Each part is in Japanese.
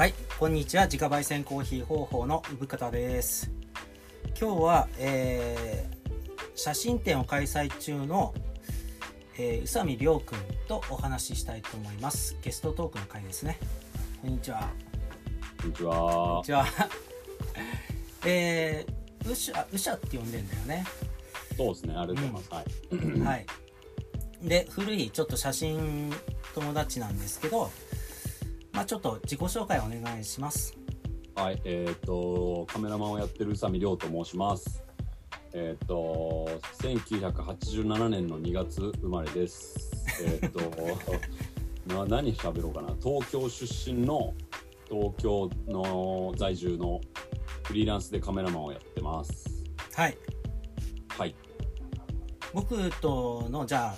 はい、こんにちは。自家焙煎コーヒー方法の産方です。今日は、えー写真展を開催中の、えー宇佐美亮君とお話ししたいと思います。ゲストトークの回ですね。こんにちは。こんにちこんはに。ちは。えー、ウシャ、ウシャって呼んでんだよね。そうですね、ありがとうございます。はい。はい。で、古いちょっと写真友達なんですけど、まあちょっと自己紹介お願いします。はい、えっ、と、カメラマンをやってる宇佐美亮と申します。えっ、と、1987年の2月生まれです。えっ、と、な何喋ろうかな。東京出身の、東京の在住のフリーランスでカメラマンをやってます。はい。はい。僕とのじゃあ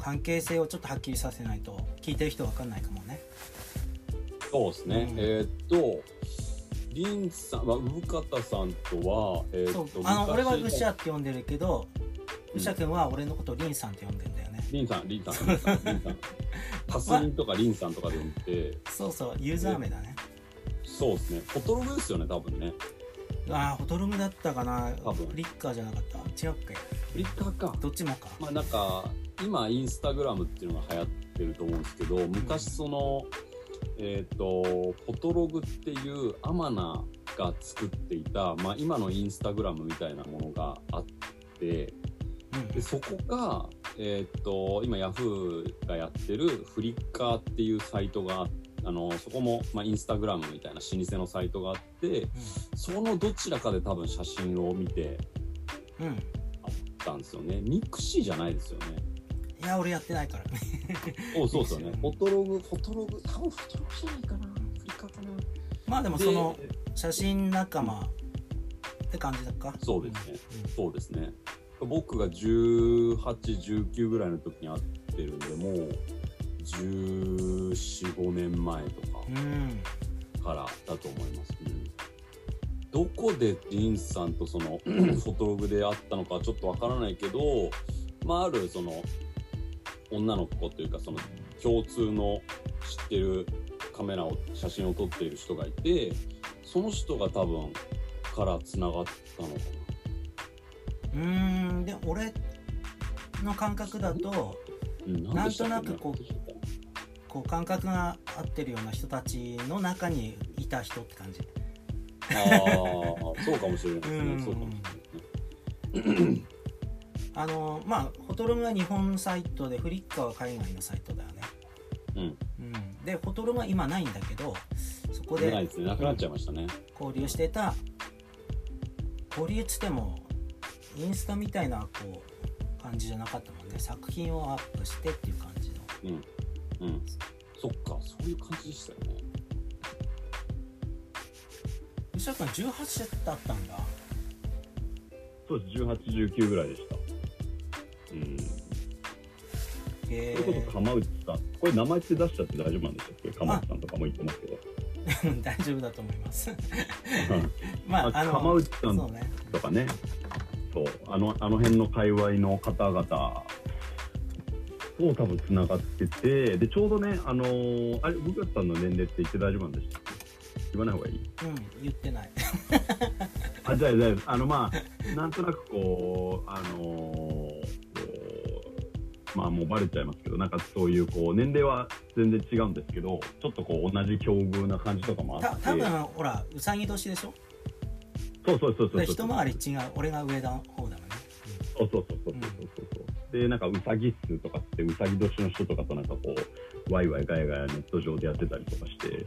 関係性をちょっとはっきりさせないと聞いてる人わかんないかもねそうですね。うん。えっ、と、リンさん、まあ、産方さんとは、えっ、そう。と、あの俺はウ昔シャって呼んでるけどうん。ウシャ君は俺のことをリンさんって呼んでんだよね。リンさん、リンさん、リンさん、リンさん。カスリンとかリンさんとかで呼んで。て、そうそう。ユーザー名だね。そうですね。フォトログですよね、多分ね。ああフォトログだったかな。多分。フリッカーじゃなかった？違うっけ？フリッカーか。どっちもか。まあなんか、今、インスタグラムっていうのが流行ってると思うんですけど、昔その、えっ、と、フォトログっていうアマナが作っていた、まあ今のインスタグラムみたいなものがあって、うん。でそこが、えーっと今ヤフーがやってるフリッカーっていうサイトがああのそこも、まあ、インスタグラムみたいな老舗のサイトがあってそのどちらかで多分写真を見てうん、うん、たんですよね。 mixi じゃないですよねいや俺やってないから。そうそうですよね。フォトログフォトログ多分フォトログじゃないかなフリッカーかなまあでもその写真仲間って感じだっか？そうですね。うん。そうですね。僕が1819ぐらいの時に会ってるんでもう1415年前とかからだと思います、うんどこでリンさんとその フォトログで会ったのかはちょっとわからないけど、まあ、あるその女の子というかその共通の知ってるカメラを写真を撮っている人がいてその人が多分からつながったのかうーんで俺の感覚だとな、うん、なんとなくこうこう感覚が合ってるような人たちの中にいた人って感じ。ああそうかもしれない。ですうん。ねそうかもしれないですねあのまあフォトログは日本サイトでフリッカーは海外のサイトだよね、うん。うん、でフォトログは今ないんだけどそこで出ないですねなくなっちゃいましたね。交流してた交流っつってもインスタみたいなこう感じじゃなかったもんね。作品をアップしてっていう感じの。うん。うん。そっかそういう感じでしたよね。吉田君18だったんだ。そうです、18、19ぐらいでした。うん。へそれこそえ釜内さん。これ名前って出しちゃって大丈夫なんでしたっけ釜内さんとかも言ってますけど。大丈夫だと思います。うん。まああの釜内さんとかね。そう、あの、あの辺の界隈の方々と多分つながってて、で、ちょうどね、あのーあれ、ブカさんの年齢って言って大丈夫なんでしたっけ？言わない方がいい？うん言ってない。あ、じゃあ、じゃあ、あの、まあ、なんとなくこう、あのーこうまあ、もうバレちゃいますけど、なんかそういう、こう、年齢は全然違うんですけど、ちょっとこう、同じ境遇な感じとかもあって。た多分ほらうさぎ年でしょ？そうそうそうそうでそう。一回り違う俺が上の方だもんね、そうそうそうそうそうそうそう。で、なんか、うさぎっすとかって、うさぎ年の人とかとなんかこう、ワイワイガヤガヤネット上でやってたりとかして、うん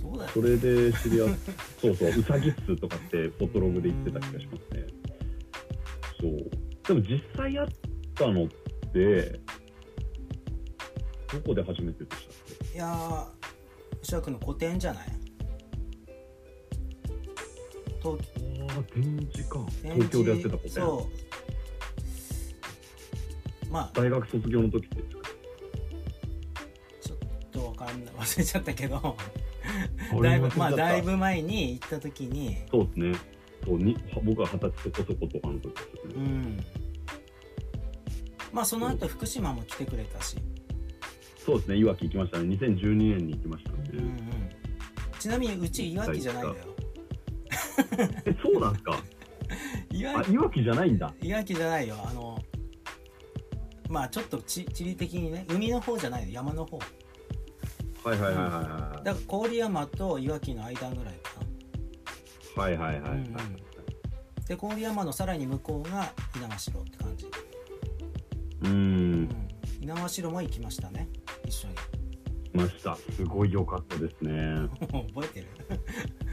そうだよそれで知り合っ そうそう、うさぎっすとかって、フォトログで言ってた気がしますね。そう。でも実際やったのって、どこで初めてでしたっいやー吉田君の個展じゃない？東けああ、展示か。展東京でやってたことそう。まあ。大学卒業の時ってですか？ちょっとわかんない。忘れちゃったけど。だ俺いぶまあだいぶ前に行った時に。そうですね。そうに僕は二十歳そこそことかの時ですよね。うんまあその後福島も来てくれたし、そうですね、いわき行きましたね。2012年に行きましたね。うんうん、ちなみにうちいわきじゃないんだよ。え、そうなんですか？いわ、あいわきじゃないんだ。いわきじゃないよ。あのまあちょっとち地理的にね海の方じゃないよ。山の方。はいはいはいはだから郡山といわきの間ぐらいかいはい。はいはいはい。はい。うんうん。なで郡山のさらに向こうが猪苗代って感じ、うーうんん。猪苗代も行きましたね一緒に来ました。すごい良かったですね。覚えて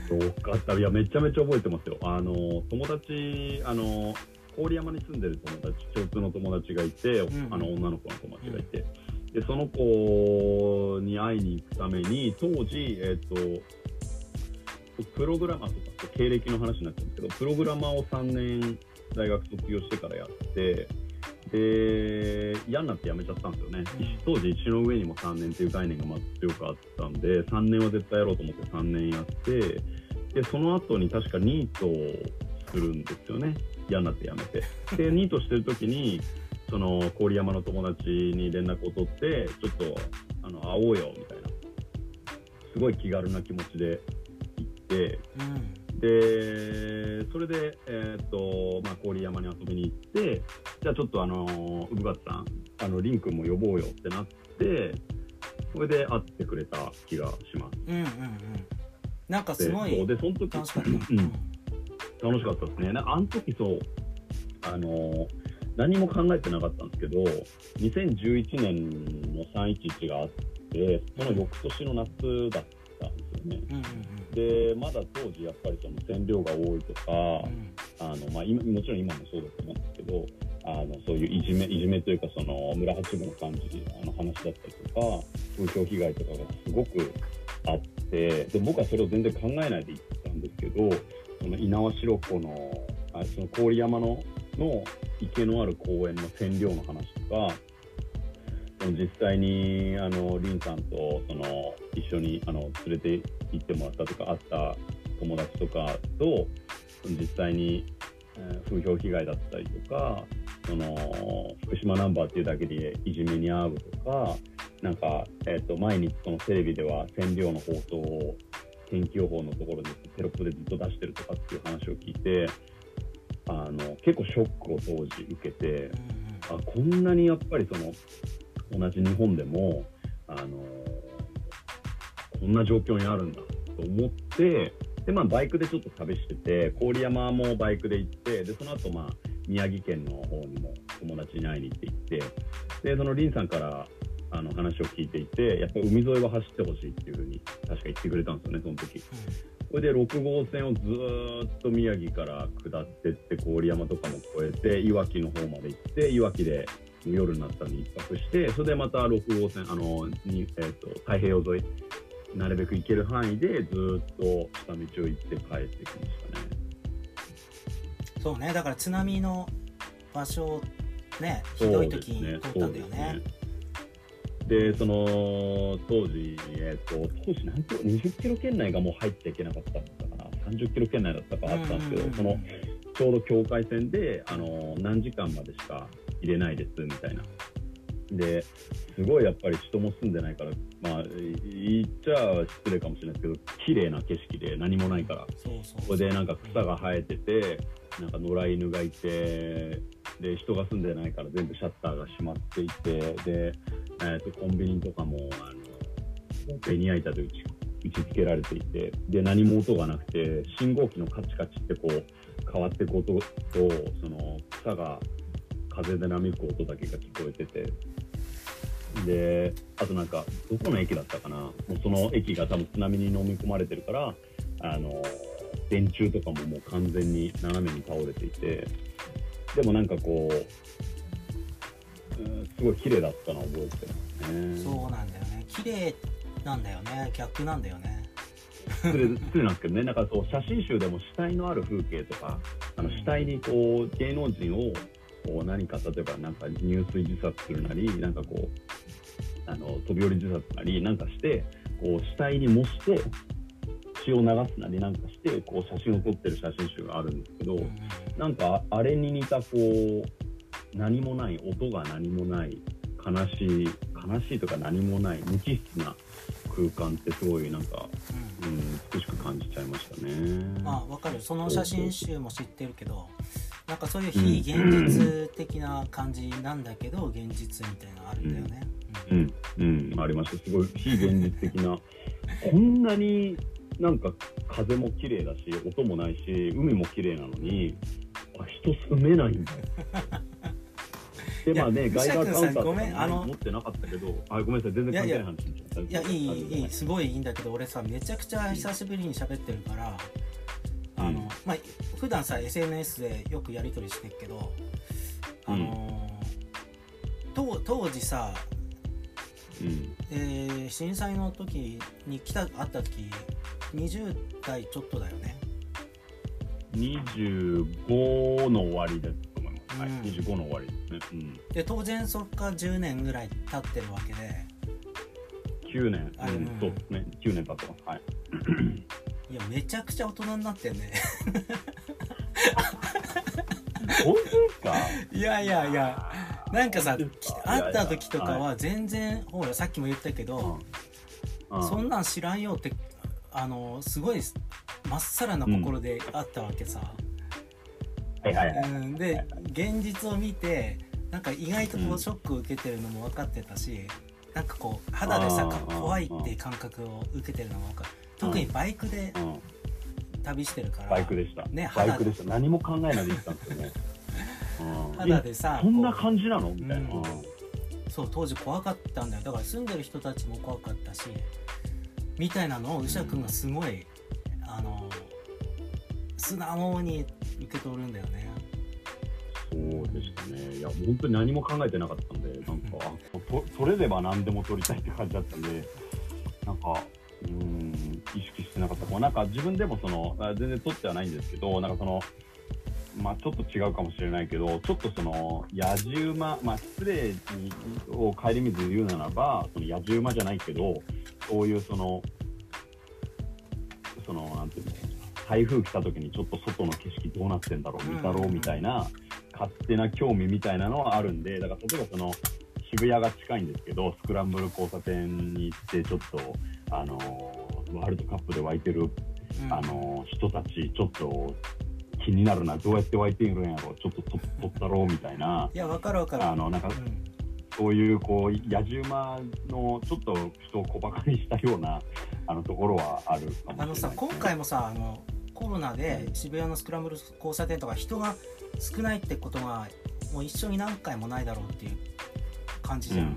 る？よかった。いや、めちゃめちゃ覚えてますよ。あの、友達、あの、郡山に住んでる友達、共通の友達がいて、んあの、女の子の友達がいて、で、その子に会いに行くために、当時、えっ、と、プログラマーとか経歴の話になっちゃうんですけど、プログラマーを3年大学卒業してからやって、で、嫌になって辞めちゃったんですよね。うん当時、石の上にも3年っていう概念がまず強くあったんで、3年は絶対やろうと思って3年やって、で、その後に確かニートをするんですよね。嫌になって辞めて。で、ニートしてる時に、その郡山の友達に連絡を取って、ちょっとあの会おうよみたいな、すごい気軽な気持ちで行って、うんで、それで、えっ、と、まあ、郡山に遊びに行って、じゃあちょっとあの、産勝さん、あの、リン君も呼ぼうよってなって、それで会ってくれた気がします。うんうんうんなんかすで、ごいそうで、その時、楽しかった、ううんん楽しかったですね。なあの時そう、あの何も考えてなかったんですけど、2011年の311があって、その翌年の夏だったんですよね。うんうんで、まだ当時やっぱりその線量が多いとか、うんあのまあ、今もちろん今もそうだと思うんですけど、あのそういういじめいじめというか、その村八分の感じあの話だったりとか、風評被害とかがすごくあって、で僕はそれを全然考えないで行ったんですけど、その猪苗代湖のあその郡山のの池のある公園の線量の話とか、実際にあのリンさんとその一緒にあの連れて行ってもらったとか、会った友達とかと、実際に、えー風評被害だったりとか、その福島ナンバーっていうだけでいじめに遭うとか、なんか、えー、と毎日そのテレビでは線量の放送を天気予報のところにテロップでずっと出してるとかっていう話を聞いて、あの結構ショックを当時受けて、あこんなにやっぱりその同じ日本でもあのこんな状況にあるんだと思ってで、まあ、バイクでちょっと旅してて郡山もバイクで行ってでその後、まあ宮城県の方にも友達に会いに行って行ってでそのリンさんからあの話を聞いていてやっぱ海沿いは走ってほしいっていうふうに確か言ってくれたんですよねその時。それで6号線をずーっと宮城から下ってって郡山とかも越えていわきの方まで行っていわきで夜になったのに一泊してそれでまた6号線あのに、えー、と太平洋沿いなるべく行ける範囲でずーっと下道を行って帰ってきましたね。そうねだから津波の場所ねひどい時に通ったんだよね。で、その当時、えっ、と、当時何キロ、20キロ圏内がもう入っちゃいけなかったのかな、30キロ圏内だったかあったんですけど、そのちょうど境界線で、あの何時間までしか入れないですみたいな。で、すごいやっぱり人も住んでないから、まあ、言っちゃ失礼かもしれないですけど、綺麗な景色で何もないから、そこでなんか草が生えてて、なんか野良犬がいて、で、人が住んでないから全部シャッターが閉まっていて、で、えー、とコンビニとかも、あの、ベニヤ板で打ち打ち付けられていて、で、何も音がなくて、信号機のカチカチってこう、変わっていく音と、その、草が風で波吹く音だけが聞こえてて、で、あとなんか、どこの駅だったかな、もうその駅が多分津波に飲み込まれてるから、あの、電柱とかももう完全に斜めに倒れていて、でもなんかこう、うんすごい綺麗だったのを覚えてますね。そうなんだよね。綺麗なんだよね。逆なんだよね。失礼失礼なんですけどね、なんかそう写真集でも死体のある風景とか、あの死体にこう芸能人をこう何か例えばなんか入水自殺するなり、なんかこうあの飛び降り自殺なりなんかして、こう死体に模して血を流すなりなんかしてこう写真を撮ってる写真集があるんですけど、なんかあれに似たこう何もない音が何もない悲しい悲しいとか何もない無機質な空間ってすごいなんか、うん。うん、美しく感じちゃいましたね。まあわかる。その写真集も知ってるけどなんかそういう非現実的な感じなんだけど現実みたいなのあるんだよね、うん、うん、ありました。すごい非現実的な、こんなになんか風も綺麗だし、音もないし、海も綺麗なのに、あ人住めないんだよ。で、まあね、ガイガーカウンターとかごめんあのも持ってなかったけど、あ、ごめんなさい、全然関係ない話になっちゃった。いやいいいいすごいいいんだけど俺さめちゃくちゃ久しぶりに喋ってるから、あのうんまあ普段さ SNS でよくやり取りしてるけどあのー当当時さ、うん。えー震災の時に来た会った時20代ちょっとだよね25の終わりだと思います。はい、うん25の終わりですね。うん。で当然そっから10年ぐらい経ってるわけで9年、うん、そうですね。9年経ってます。はい。いやめちゃくちゃ大人になってんね。本当ですか？いやいやいやなんかさ会った時とかは全然ほらさっきも言ったけど、うん。うん。そんなん知らんよってあのすごいまっさらな心であったわけさ、はいはいはい。うん。で現実を見てなんか意外とこううん。ショックを受けてるのも分かってたし、なんかこう肌でさ怖いっていう感覚を受けてるのも分かる特にバイクでうん、旅してるから、バイクでした。ねバイ肌クでした。何も考えないで行ったんですよね。うん、肌でさえそんなこ感じなの？みたいな。そう当時怖かったんだよ。だから住んでる人たちも怖かったしみたいなのを宇佐君がすごい、あの素直に受け取るんだよね。そうでしたね。いや、本当に何も考えてなかったんで、なんか、あと取れれば何でも取りたいって感じだったんで、なんか、うーん、意識してなかった。こうなんか自分でもその、あ全然取ってはないんですけど、なんかその、まあちょっと違うかもしれないけど、ちょっとその、野じ馬、まあ失礼にを顧みず言うならば、その野じ馬じゃないけど、そういうその、その、なんていうの、台風来た時にちょっと外の景色どうなってんだろう、見たろうみたいな、勝手な興味みたいなのはあるんで、だから例えばその、渋谷が近いんですけど、スクランブル交差点に行って、ちょっと、あのーワールドカップで湧いてる、うん。あのー人たち、ちょっと気になるな、どうやって湧いているんやろう、ちょっと撮撮ったろうみたいな、いや分かる分かる。あの、なんかう、ん。そういう、こう、野じ馬の、ちょっと人を小馬鹿にしたような、あの、ところはあるかもあのさ今回もさあのコロナで渋谷のスクランブル交差点とか人が少ないってことがもう一緒に何回もないだろうっていう感じじゃん、うん。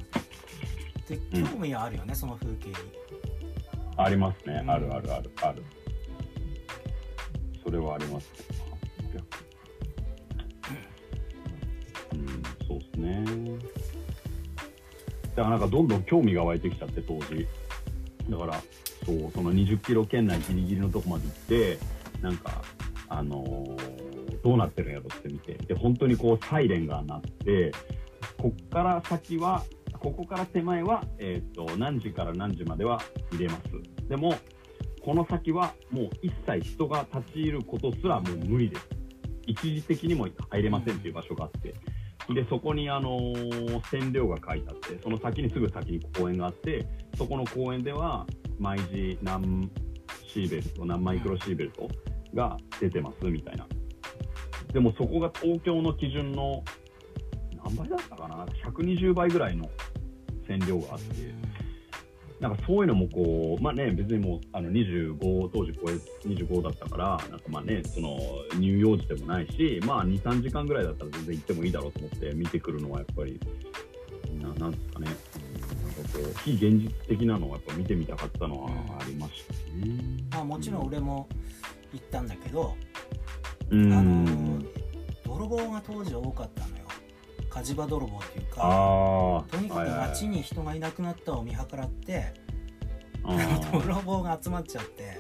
でうん興味はあるよね、その風景にありますね。うんあるあるあるある。それはありますね。うん、そうですね。だからなんかどんどん興味が湧いてきちゃって当時。だから、そう、その20キロ圏内ギリギリのとこまで行って、なんか、あのーどうなってるんやろって見て、で、本当にこうサイレンが鳴って、こっから先は、ここから手前は、えっ、と、何時から何時までは入れます。でも、この先はもう一切人が立ち入ることすらもう無理です。一時的にも入れませんっていう場所があって。で、そこにあのー線量が書いてあって、その先にすぐ先に公園があって、そこの公園では毎時何シーベルト、何マイクロシーベルトが出てますみたいな。でもそこが東京の基準の何倍だったかな？なんか120倍ぐらいの線量があって、なんかそういうのもこう、まあね、別にもうあの25、当時超え25だったから、なんかまあね、その乳幼児でもないし、まあ2、3時間ぐらいだったら全然行ってもいいだろうと思って見てくるのはやっぱり、ななんですかね、うんなんかこう、非現実的なのをやっぱ見てみたかったのはありましたね。まあ、もちろん俺も行ったんだけど、うん。あのー泥棒が当時多かったのよ火事場泥棒っていうかとにかくはいはいはい。街に人がいなくなったを見計らって あー泥棒が集まっちゃって。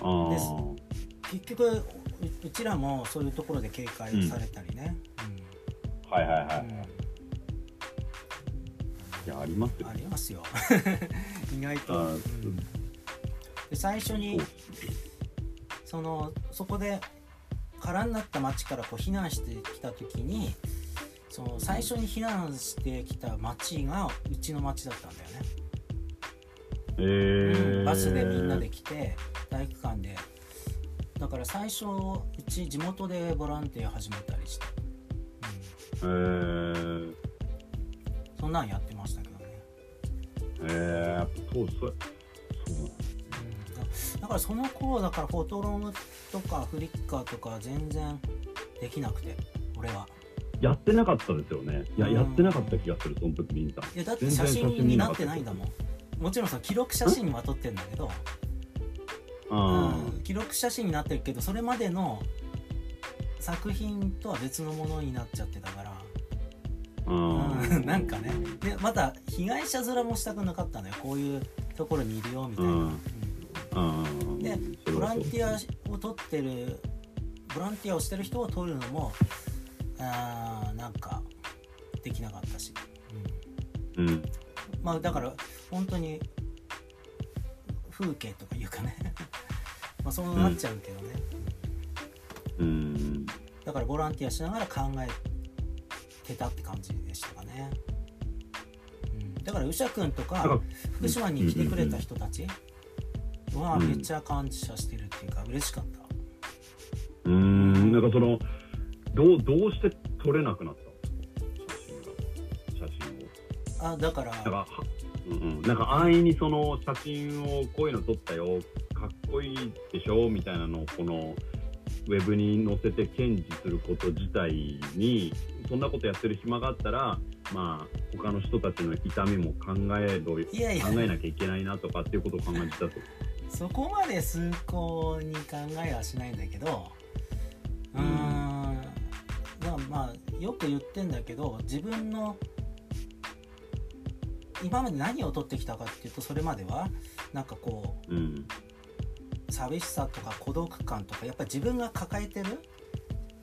あー結局ううちらもそういうところで警戒をされたりね、はいはいはい。うん。いや、ありますよ。あ。りますよ。意外と、うん。で最初にそのそこで空になった町からこう避難してきた時にその最初に避難してきた町がうちの町だったんだよね。えー。うんバスでみんなで来て体育館で。だから最初うち地元でボランティア始めたりして、えー、うん、そんなんやってましたけどね、えー、やっぱそうそうだだからその頃だからフォトログとかフリッカーとか全然できなくて俺はやってなかったですよね。いやうん。やってなかった気がするその時リンさんいやだって写真になってないんだもん。もちろんさ記録写真には撮ってんだけど、あうん、記録写真になってるけどそれまでの作品とは別のものになっちゃってたから。うん。なんかね。でまた被害者面もしたくなかったのよ。こういうところにいるよみたいな、うん。うん。あでーボランティそアを取ってるボランティアをしてる人を取るのもあーなんかできなかったし、うん。ううん。まあだから本当に風景とかいうかね。まあそうなっちゃうけどね、うん。だからボランティアしながら考えてたって感じでしたかね、うん、だから宇佐君とか福島に来てくれた人たちはうん。めっちゃ感謝してるっていうか嬉しかった。うーん。なんかそのどうどうして撮れなくなった写真が。写真を。あだから。なんかはうんうん、なんか安易にその写真をこういうの撮ったよ。かっこいいでしょ？みたいなのをこのウェブに載せて堅持すること自体にそんなことやってる暇があったらまあ他の人たちの痛みも考えろいやいや。考えなきゃいけないなとかっていうことを考えてたと。そこまで崇高に考えはしないんだけどうーんまあよく言ってんだけど自分の今まで何を取ってきたかっていうとそれまではなんかこうん。う寂しさとか孤独感とかやっぱり自分が抱えてる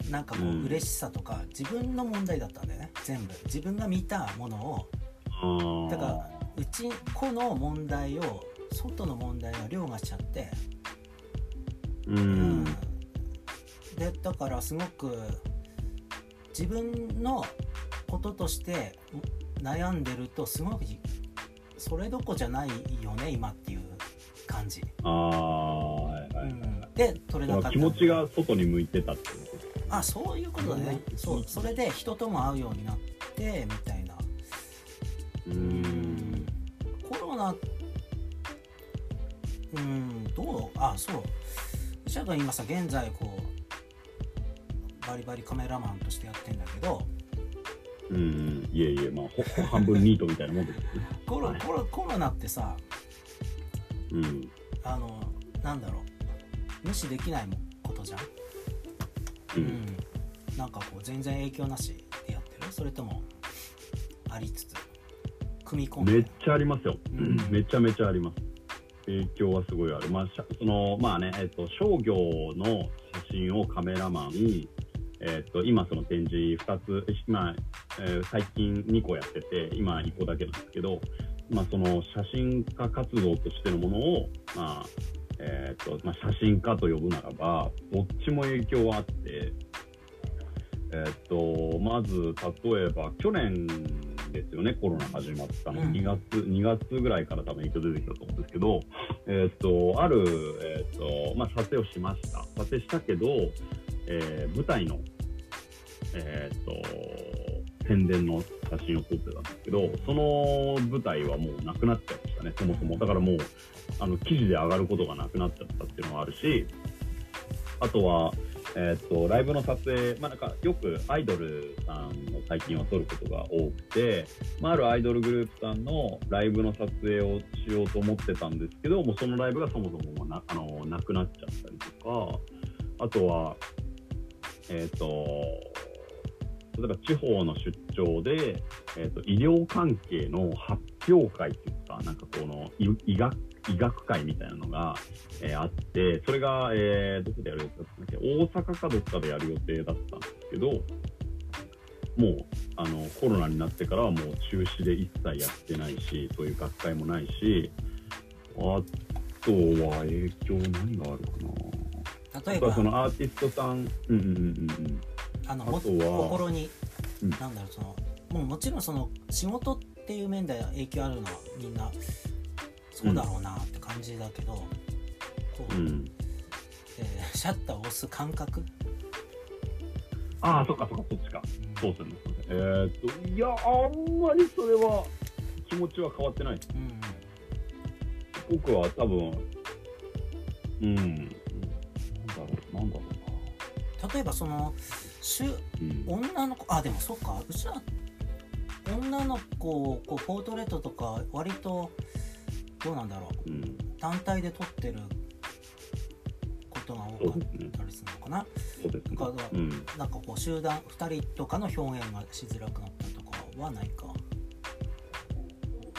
なんかこううん。嬉しさとか自分の問題だったんだよね全部。自分が見たものを。だからうち子の問題を外の問題を凌駕しちゃって。うん。でだからすごく自分のこととして悩んでるとすごくそれどこじゃないよね今っていう感じ、ああはいはい、うん、で取れなかった。気持ちが外に向いてたってこと。あそういうことだね。そうそれで人とも会うようになってみたいな。うーん。コロナうんどう？あそう。シャドウ今さ現在こうバリバリカメラマンとしてやってんだけどうんうんいえいえまあ半分ニートみたいなもんですね。コロはい。コロコロナってさうん。あのなんだろう。無視できないことじゃん、ううん。ん、なんかこう全然影響なしでやってる？それともありつつ組み込んで？めっちゃありますよ、うん。めちゃめちゃあります。影響はすごいある。まあそのまあねえっと商業の写真をカメラマンえっと今その展示2つまあ、えー最近2個やってて今1個だけなんですけどまあその写真家活動としてのものをまあえっとまあ、写真家と呼ぶならばどっちも影響はあってえっと、まず、例えば、去年ですよね、コロナ始まったの。うん2月、2月ぐらいから多分影響出てきたと思うんですけど、えっと、ある、えっと、まあ、撮影をしました。撮影したけど、えー舞台の、えっと、宣伝の写真を撮ってたんですけど、その舞台はもうなくなっちゃいましたね、そもそも。だからもう、あの、記事で上がることがなくなっちゃったっていうのがあるし、あとは、えーっとライブの撮影、まあ、なんかよくアイドルさんを最近は撮ることが多くて、まあ、あるアイドルグループさんのライブの撮影をしようと思ってたんですけどもうそのライブがそもそもなあのなくなっちゃったりとかあとは、えーと例えば地方の出張で、えーっと医療関係の発表会っていうかなんかこの医医学医学会みたいなのがえーあって、それが、えーどこでやる予定だったんだっけ？大阪かどっかでやる予定だったんですけど、もう、あの、コロナになってからはもう中止で一切やってないし、そういう学会もないし、あとは影響何があるかな？例えばそのアーティストさん、うんうんうんうんあのもあとは心に、うんなんだろうそのもうもちろんその仕事っていう面で影響あるのはみんなそうだろうなって感じだけど、こう、うん。えーシャッターを押す感覚、ああ、そっかそっか、そっちか。うんそうですね。えーっと、いや、あんまりそれは気持ちは変わってない。うん僕は多分、うん、例えばそのしゅ。女の子あでもそうかうちら女の子をこうポートレートとか割とどうなんだろううん、単体で撮ってることが多かったりするのかなそうです。うん。なんかこう集団2人とかの表現がしづらくなったりとかはないか？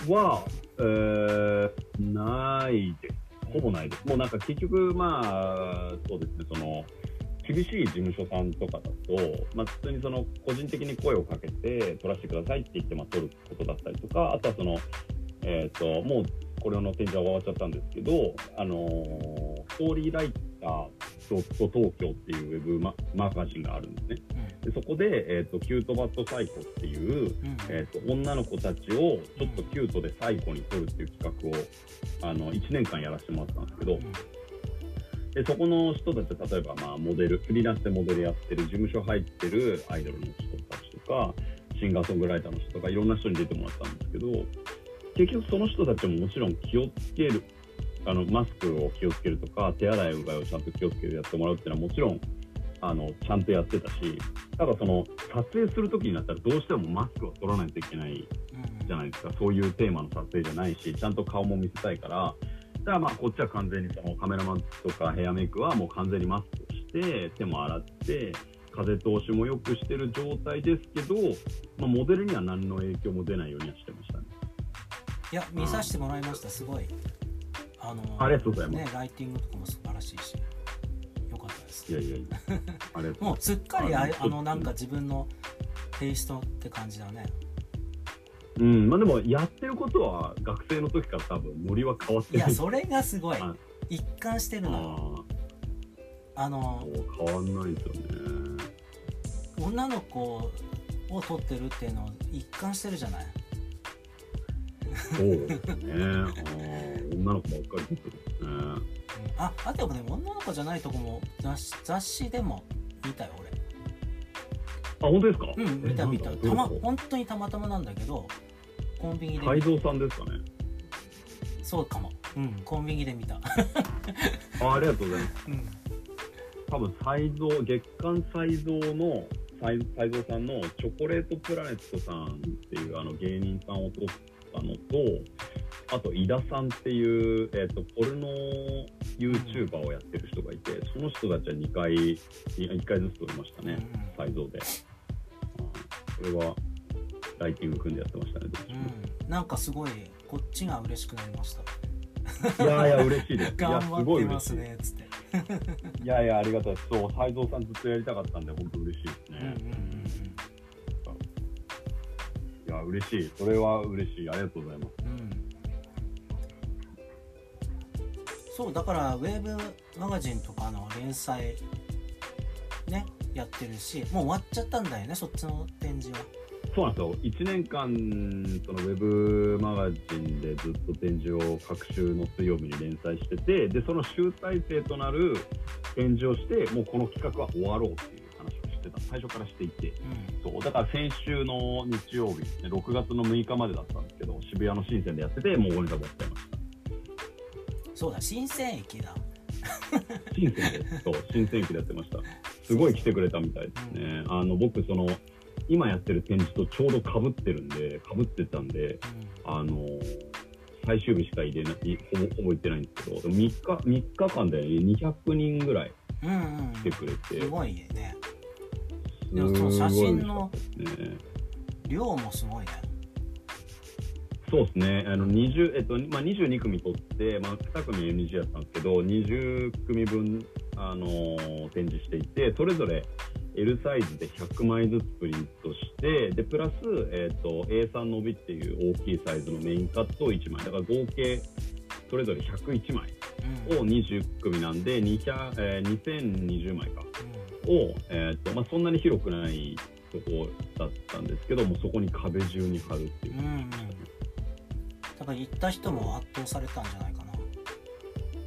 は、えー、ないです。ほぼないです。もうなんか結局、まあ、そうですね、その、厳しい事務所さんとかだと、まあ、普通にその個人的に声をかけて撮らせてくださいって言って、まあ、撮ることだったりとか、あとはその、えっ、と、もうこれの展示は終わっちゃったんですけど、あのー StoryWriter 東京っていうウェブママガジンがあるんですね。でそこで、えっ、と、 Cute but Psycho っていう、うん。うんえー、と女の子たちをちょっとキュートでサイコに撮るっていう企画をあの1年間やらせてもらったんですけどうんでそこの人たち例えばまあモデルフリーランスでモデルやってる事務所入ってるアイドルの人たちとかシンガーソングライターの人とかいろんな人に出てもらったんですけど結局その人たちももちろん気をつけるあのマスクを気をつけるとか手洗いうがいをちゃんと気をつけてやってもらうっていうのはもちろんあのちゃんとやってたしただその撮影する時になったらどうしてもマスクを取らないといけないじゃないですか、そういうテーマの撮影じゃないし、ちゃんと顔も見せたいから、だからまあこっちは完全にそのカメラマンとかヘアメイクはもう完全にマスクをして、手も洗って、風通しも良くしてる状態ですけど、まあ、モデルには何の影響も出ないようにはしてましたね。いや見させてもらいました。すごい。あのありがとうございます。ねライティングとかも素晴らしいしよかったです。いやいやいや、もうすっかりああのなんか自分のテイストって感じだねうん、まあでもやってることは学生の時から多分ノリは変わってない。いやそれがすごい。あ一貫してるのああのー変わんないですよね。女の子を撮ってるっていうのを一貫してるじゃない？そうですね。女の子ばっかり撮ってるね。うん。ああでもね女の子じゃないとこも雑誌雑誌でも見たよ俺。あ、本当ですか？うん見た見た。えたま本当にたまたまなんだけどコンビニで泰造さんですかね。そうかも。うん。コンビニで見た。あありがとうございます。うん。多分、才蔵、月刊才蔵の、才才蔵さんのチョコレートプラネットさんっていうあの芸人さんを撮ったのと、あと、井田さんっていう、えっ、と、ポルノ YouTuber をやってる人がいて、その人たちは2回、1回ずつ撮りましたね、うん。才蔵で。これは、ライティング組んでやってましたね、うん、なんかすごいこっちが嬉しくなりましたいやいや、嬉しいです。頑す張ってます。ねつっていやいや、ありがたいです。そう、斎藤さんずっとやりたかったんで、本当嬉しいですね。うんうんうんいや、嬉しい。それは嬉しい。ありがとうございます。うんうんそうだからウェブマガジンとかの連載ねやってるしもう終わっちゃったんだよねそっちの展示はそうなんですよ。1年間、そのウェブマガジンでずっと展示を各週の水曜日に連載してて、で、その集大成となる展示をして、もうこの企画は終わろうっていう話をしてた。最初からしていて。うんそう、だから先週の日曜日ね、6月の6日までだったんですけど、渋谷の新鮮でやってて、もう終わりが終わっちゃいました。そうだ新鮮駅だ新鮮で、そう、新鮮駅でやってました。すごい来てくれたみたいですね。あの、僕、その、今やってる展示とちょうど被ってるんで、被ってたんで、あの最終日しか入れない、ほぼほぼ行ってないんですけど、でも3日、3日間で200人ぐらいうんうんうん。来てくれて、すごいねすでもその写真の。量もすごいね。そうですね、あの20えっとまあ、22組取って、まあ、2組 NG やったんですけど、20組分、あのー展示していて、それぞれ L サイズで100枚ずつプリントして、でプラス、えっと A3 の帯っていう大きいサイズのメインカットを1枚、だから合計それぞれ101枚うん。を20組なんで、200えー2020枚か。を、えっとまあ、そんなに広くないとこだったんですけども、そこに壁中に貼るっていう。うんうん。多ぱり行った人も圧倒されたんじゃないかな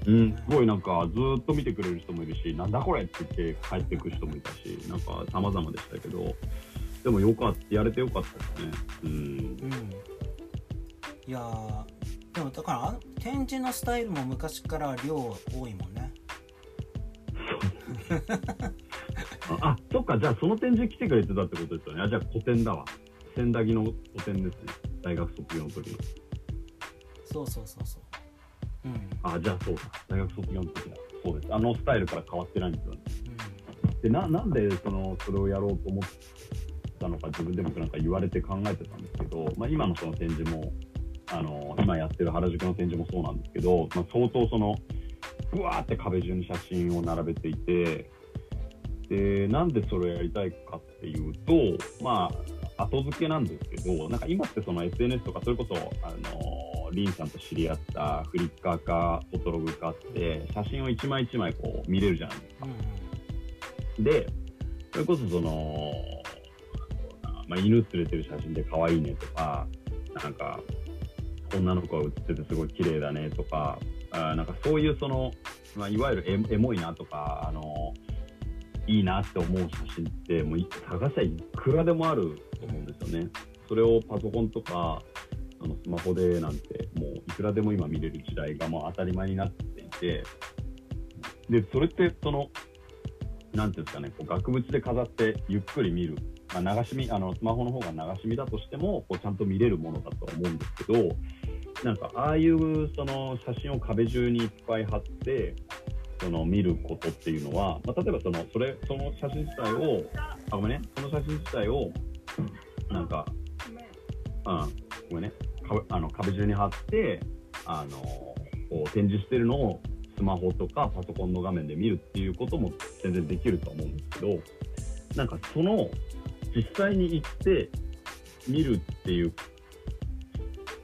うん、すごいなんかずーっと見てくれる人もいるし、なんだこれって言って帰ってく人もいたし、なんか様々でしたけど、でもよかった、やれてよかったですね。うん。うんいやーでもだから展示のスタイルも昔から量多いもんねあ、あそっか、じゃあその展示来てくれてたってことですよね。あ、じゃあ古典だわ。千駄木の古典ですね。大学卒業の時の。そうそうそうそううんあ、じゃあそうだ。大学卒業の時だ。そうです。あのスタイルから変わってないんですよね。で、な、なんでその、それをやろうと思ったのか自分でもなんか言われて考えてたんですけど、まあ今のその展示も、あの、今やってる原宿の展示もそうなんですけど、まあ相当その、ぶわーって壁中に写真を並べていて、で、なんでそれをやりたいかっていうと、まあ、後付けなんですけど、なんか今ってその SNS とか、それこそ、あの、リンさんと知り合ったフリッカーかフォトログかって、写真を一枚一枚こう見れるじゃないですか。うんうんで、それこそその、まあ、犬連れてる写真で可愛いねとか、なんか、女の子が写っててすごい綺麗だねとか、あーなんかそういうその、まあ、いわゆるエエモいなとか、あの、いいなって思う写真って、もうい探しゃいくらでもあると思うんですよね。それをパソコンとか、あのスマホでなんて、もういくらでも今見れる時代がもう当たり前になっていて、で、それってその、なんていうんですかね、こう額縁で飾ってゆっくり見る、まあ、流し見、あの、スマホの方が流し見だとしても、こうちゃんと見れるものだと思うんですけど、なんか、ああいうその写真を壁中にいっぱい貼って、その見ることっていうのは、まあ、例えばその、それ、その写真自体を、あ、ごめんね、その写真自体を、なんか、うん、ごめんね、あの壁中に貼って、あの、展示してるのをスマホとかパソコンの画面で見るっていうことも全然できると思うんですけど、なんかその実際に行って見るっていう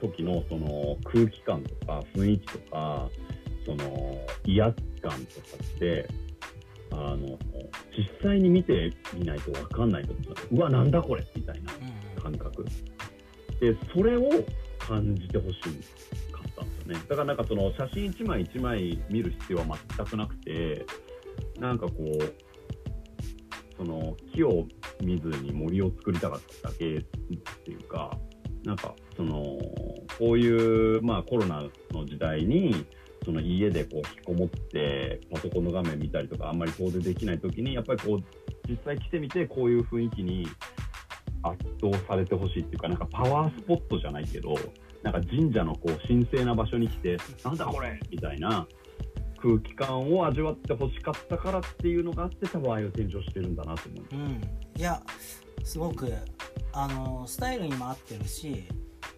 時のその空気感とか雰囲気とか、その威圧感とかって、あの、実際に見てみないとわかんないと思う。うわ、なんだこれみたいなうん感覚。で、それを感じてほしかったんですよね。だからなんかその写真一枚一枚見る必要は全くなくて、なんかこう、その木を見ずに森を作りたかっただけっていうか、なんかその、こういう、まあコロナの時代に、その家でこう引きこもってパソコンの画面見たりとかあんまり遠出できない時にやっぱりこう実際来てみてこういう雰囲気に圧倒されてほしいっていうか、なんかパワースポットじゃないけど、なんか神社のこう神聖な場所に来て、なんだこれみたいな空気感を味わってほしかったからっていうのがあって、多分ああいう展示をしてるんだなと思います。うん、いやすごくあのスタイルにも合ってるし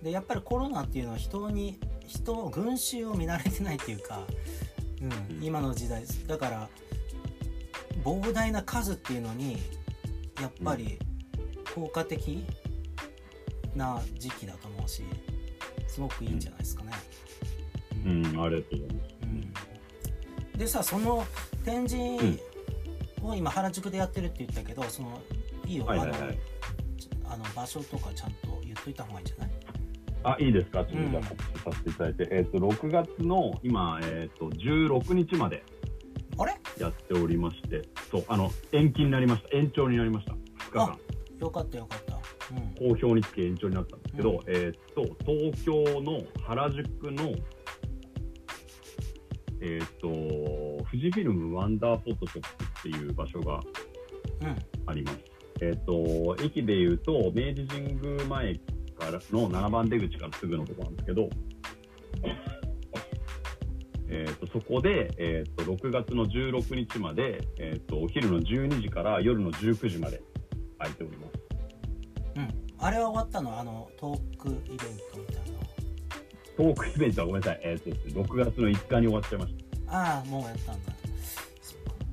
でやっぱりコロナっていうのは人に人群衆を見慣れてないっていうか、うん、今の時代だから膨大な数っていうのにやっぱり効果的な時期だと思うしすごくいいんじゃないですかね。うん、ありがとうございます。うんでさその展示を今原宿でやってるって言ったけどそのいいよ、はいはいはいあのあの場所とかちゃんと言っといた方がいいんじゃない？あ、いいですか？ちょっとじゃうんあ告知させていただいて、えっ、と、6月の今、えっ、と、16日まであれ？やっておりまして、そう、あの、延期になりました。延長になりました。2日間。よかったよかったうん好評につき延長になったんですけど、うんえーっと、東京の原宿の、えーっと、富士フィルムワンダーフォトショップっていう場所がうんあります。えーっと、駅で言うと、明治神宮前からの7番出口からすぐのところなんですけど、えーっと、そこで、えーっと、6月の16日まで、えーっと、お昼の12時から夜の19時まで空いております。うんあれは終わったの？あのトークイベントみたいトークイベントはごめんなさい、えーっとですね、6月の5日に終わっちゃいました。なああもうやったんだ。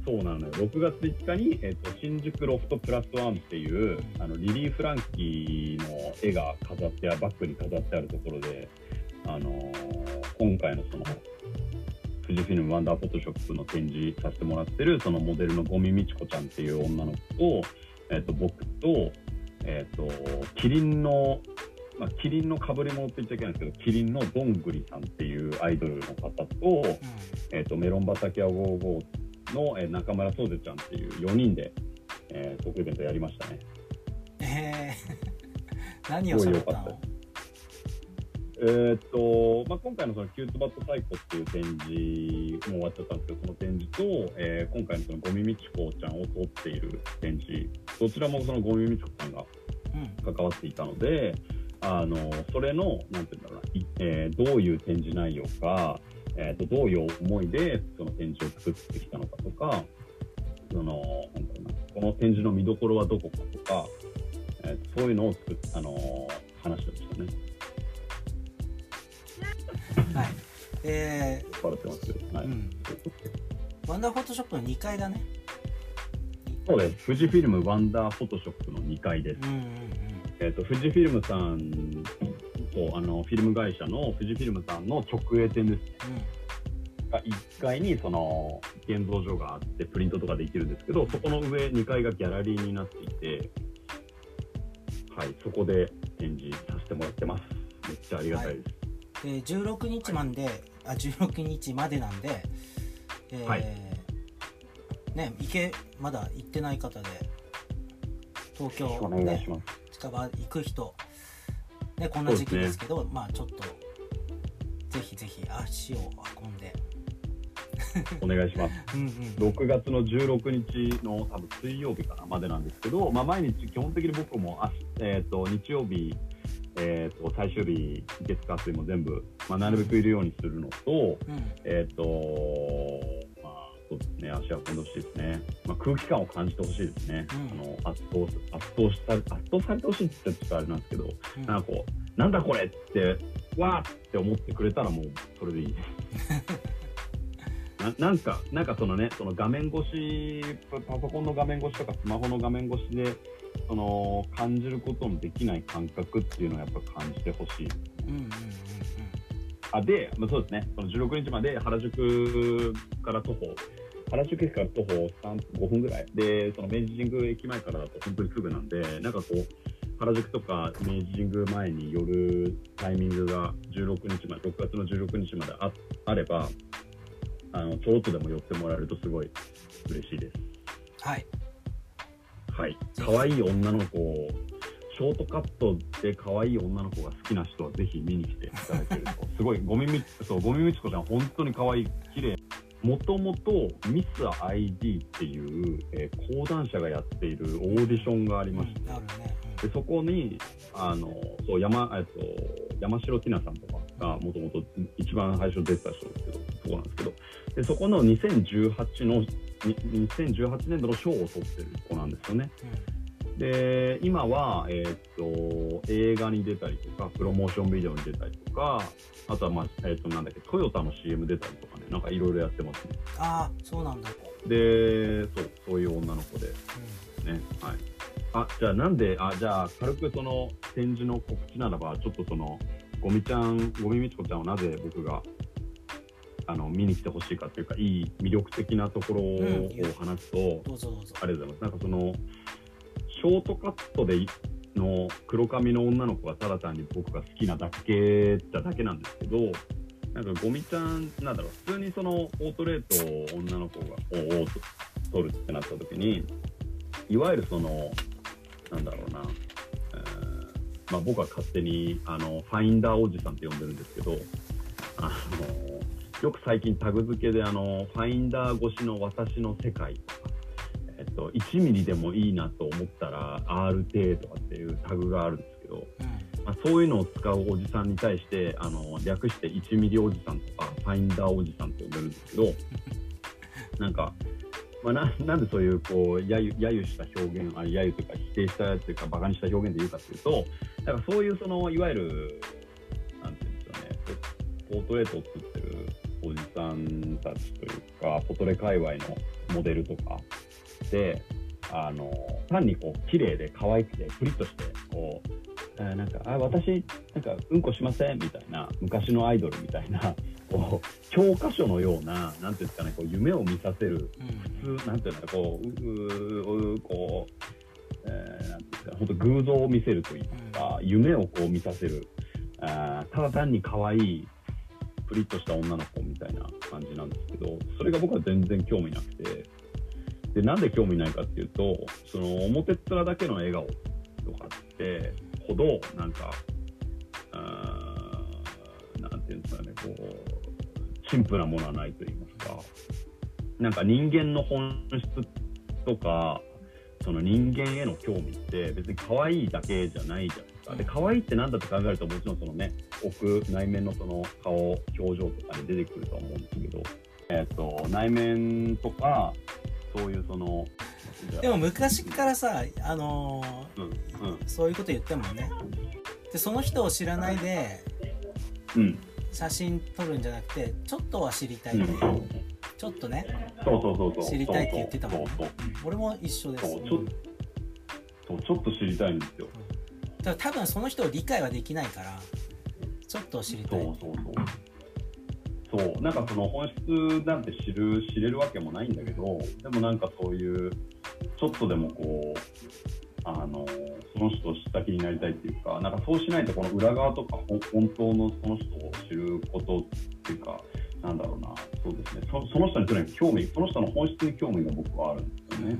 そうなのよ。6月5日に、えっと新宿ロフトプラスワンっていう、うん。あのリリー・フランキーの絵が飾ってあバッグに飾ってあるところで、あのー今回のその富士フィルムワンダーフォトショップの展示させてもらってるそのモデルの五味美智子ちゃんっていう女の子と、えっと僕と、えっとキリンのまあ、キリンの被り物って言っちゃいけないんですけど、キリンのどんぐりさんっていうアイドルの方と、うえっ、と、メロン畑屋55の、えー中村そうぜちゃんっていう4人で、えー、トークイベントやりましたね。んえー、何を喋ったの？えーっと、まあ、今回のその Cute but Psycho っていう展示、もう終わっちゃったんですけど、その展示と、えー今回のそのゴミみちこちゃんを撮っている展示、どちらもそのゴミみちこちゃんがうん関わっていたので、あの、それの、なんていうんだろうな、いえーどういう展示内容か、えーっと、どういう思いでその展示を作ってきたのかとか、その、なんだろうな、この展示の見どころはどこかとか、えーそういうのを作っあの話してましたね。はいえバレてますよ。はー、い。うんワンダーフォトショップの2階だねそうです。富士フィルムワンダーフォトショップの2階です。うんうんえっ、と、富士フィルムさんと、あの、フィルム会社の富士フィルムさんの直営店ですね。が1階にその現像所があってプリントとかできるんですけどそこの上2階がギャラリーになっていてはいそこで展示させてもらってますめっちゃありがたいです、うんで16日まで、あ16日までなんでえーはいね行けまだ行ってない方で東京ね近場行く人ねこんな時期ですけどまあちょっとぜひぜひ足を運んで。お願いします。うんうん。6月の16日の多分水曜日かなまでなんですけど、まあ、毎日基本的に僕もあ、えー、と日曜日、えー、と最終日月火水も全部、まあ、なるべくいるようにするのと,、うん。えっ、とまあそうですね。足運んでほしいですね、まあ、空気感を感じてほしいですね、うん。あの圧倒圧倒した圧倒されてほしいって言ったらちょっとあれなんですけど、うん。なんかこうなんだこれってわーって思ってくれたらもうそれでいいです。ななんか、なんかそのね、その画面越し、パパソコンの画面越しとかスマホの画面越しで、その感じることのできない感覚っていうのをやっぱ感じてほしい。うんうんうんあで、まあ、そうですね、その16日まで原宿から徒歩、原宿駅から徒歩3 5分ぐらい、で、その明治神宮駅前からだと本当にすぐなんで、なんかこう、原宿とか明治神宮前に寄るタイミングが16日まで、6月の16日までああれば、あのちょろっとでも寄ってもらえるとすごい嬉しいです。はいはい。可愛い女の子を、ショートカットで可愛い女の子が好きな人はぜひ見に来ていただけると、すごい、ゴミみ、そう、ゴミみちこちゃん本当に可愛い、綺麗。もともとミス ID っていう、えー講談社がやっているオーディションがありまして、うんね。でそこにあのそう山えっと山城ティナさんとかがもともと一番最初出てた人ですけどそこなんですけどでそこの2018のに2018年度の賞を取ってる子なんですよねで今は、えーっと映画に出たりとかプロモーションビデオに出たりとかあとは、まあえーっとなんだっけトヨタの CM 出たりとかねなんかいろいろやってますねああそうなんだでそうそういう女の子でうね。はい。あ、じゃあなんで、あ、じゃあ軽くその展示の告知ならば、ちょっとその、ゴミちゃん、ゴミみちこちゃんをなぜ僕が、あの、見に来てほしいかというか、いい魅力的なところをうん話すと、うぞどうぞありがとうございます。なんかその、ショートカットでの黒髪の女の子がただ単に僕が好きなだけじゃだけなんですけど、なんかゴミちゃん、なんだろう、普通にそのポートレートを女の子がをを撮るってなった時に、いわゆるその、なんだろうな、えまあ、僕は勝手にあのファインダーおじさんって呼んでるんですけど、あのよく最近タグ付けであのファインダー越しの私の世界、と、1ミリでもいいなと思ったら R 程とかっていうタグがあるんですけど、うん。まあ、そういうのを使うおじさんに対してあの略して1ミリおじさんとかファインダーおじさんって呼んでるんですけど なんか、まあ、ななんでそういうこう揶揄揶揄した表現あ揶揄というか否定したというかバカにした表現で言うかというとなんかそういうそのいわゆるなんていうんですかねポポートレートを作ってるおじさんたちというかポトレ界隈のモデルとかであの単にこう綺麗で可愛くてプリッとしてこうあーなんかあ私なんかうんこしませんみたいな昔のアイドルみたいな こう教科書のようななんていうんですかねこう夢を見させるうん。普通なんていうのこううううこう、えーなんていうんですか本当偶像を見せるといいますか、夢をこう見させる。あーただ単に可愛いプリッとした女の子みたいな感じなんですけどそれが僕は全然興味なくてでなんで興味ないかっていうとその表っ面だけの笑顔とかってほどなんかあーなんていうんですかねこう陳腐なものはないと言いますか。なんか人間の本質とかその人間への興味って別に可愛いだけじゃないじゃないですか。で可愛いって何だって考えるともちろんそのね奥内面のその顔表情とかに出てくるとは思うんですけど、えっと内面とかそういうそのでも昔からさあのーうんうん。そういうこと言ってもんね。でその人を知らないでうん。写真撮るんじゃなくてちょっとは知りたい。っていう、ちょっとね。知りたいって言ってたもんね。そうそううん俺も一緒です。そうちょそうちょっと知りたいんですよ。だから多分その人を理解はできないからちょっと知りたそういそうそうそう。なんかその本質なんて知る知れるわけもないんだけどでもなんかそういうちょっとでもこうあのその人を知った気になりたいっていうかなんかそうしないとこの裏側とかほん本当のその人を知ることっていうかなんだろうな。そうですね。そその人にとにかく興味その人の本質に興味が僕はあるんですよね。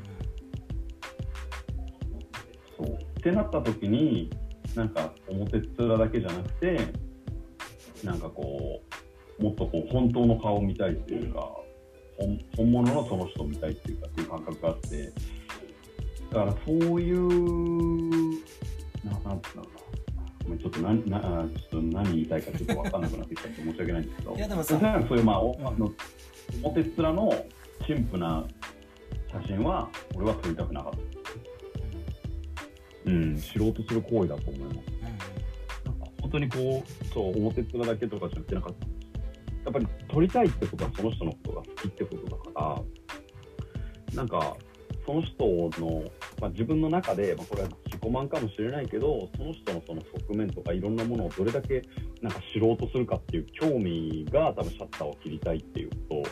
そう。ってなった時になんか表っ面だけじゃなくてなんかこうもっとこう本当の顔を見たいっていうか本本物のその人を見たいっていうかっていう感覚があってだからそういうななんていうのかちょっと何なあちょっと何言いたいかちょっと分かんなくなってきちゃって申し訳ないんですけどいやでもさ そういうまあおあの表っ面の陳腐な写真は俺は撮りたくなかった。うん、知ろうとする行為だと思います。なんか本当にこう、そう、表っ面だけとかじゃなくて、なんか、やっぱり撮りたいってことはその人のことが好きってことだから、なんか、その人の、まあ、自分の中で、まあ、これは自己満かもしれないけど、その人のその側面とかいろんなものをどれだけなんか知ろうとするかっていう興味が多分シャッターを切りたいっていうこ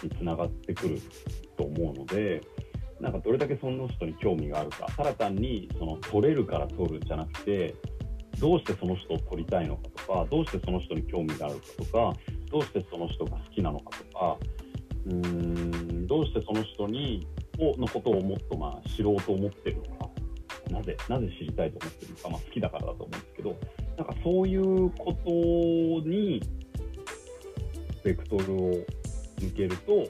とにつながってくると思うので、なんかどれだけその人に興味があるか、ただ単にその撮れるから撮るじゃなくて、どうしてその人を撮りたいのかとか、どうしてその人に興味があるかとか、どうしてその人が好きなのかとか、うーん、どうしてその人にのことをもっとまあ知ろうと思ってるのか、なぜ、なぜ知りたいと思ってるのか、まあ、好きだからだと思うんですけど、なんかそういうことに、ベクトルを向けると、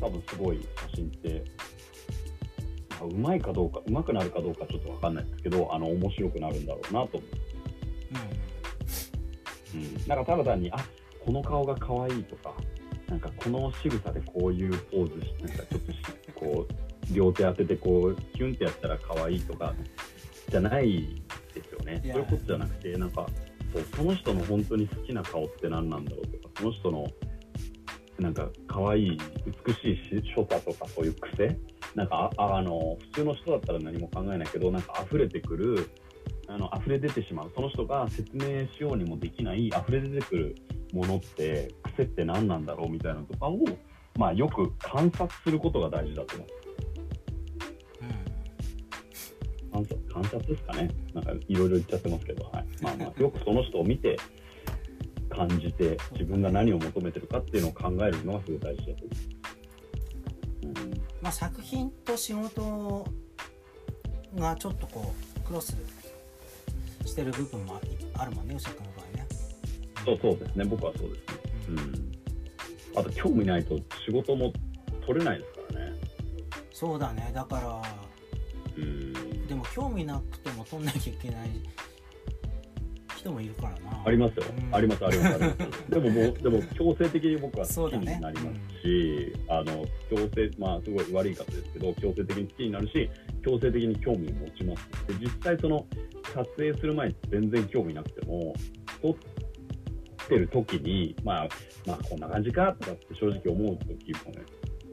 多分すごい写真ってうまいかどうか、うまくなるかどうかちょっとわかんないですけど、あの、面白くなるんだろうなと思う。うん。なんかただ単に、あ、この顔が可愛いとか、なんかこの仕草でこういうポーズし、なんかちょっとし、こう、両手当ててこう、キュンってやったら可愛いとか、じゃないですよね。そういうことじゃなくて、なんか、そうその人の本当に好きな顔って何なんだろうとか、その人の、なんか可愛い、美しいし所作とかそういう癖？なんかあの普通の人だったら何も考えないけどなんか溢れてくるあの溢れ出てしまう。その人が説明しようにもできない溢れ出てくるものって癖って何なんだろうみたいなのとかを、まあ、よく観察することが大事だと思う。観察観察ですかね。なんかいろいろ言っちゃってますけど、はい。まあまあ、よくその人を見て感じて自分が何を求めてるかっていうのを考えるのがすごい大事だと思う。うん。まあ、作品と仕事がちょっとこうクロスしてる部分もあるもんね、牛君の場合ね。そうそうですね、僕はそうですね。うん。あと、興味ないと仕事も取れないですからね。そうだね、だから、うん。でも興味なくても撮んなきゃいけない人もいるからな。ありますよ。うんあります、あります、あります。でももう、でも強制的に僕は好きになりますし、あの、強制、まあ、すごい悪い方ですけど、強制的に好きになるし、強制的に興味を持ちます。で、実際その、撮影する前に全然興味なくても、撮ってる時に、まあ、まあ、こんな感じかとかって正直思う時もね、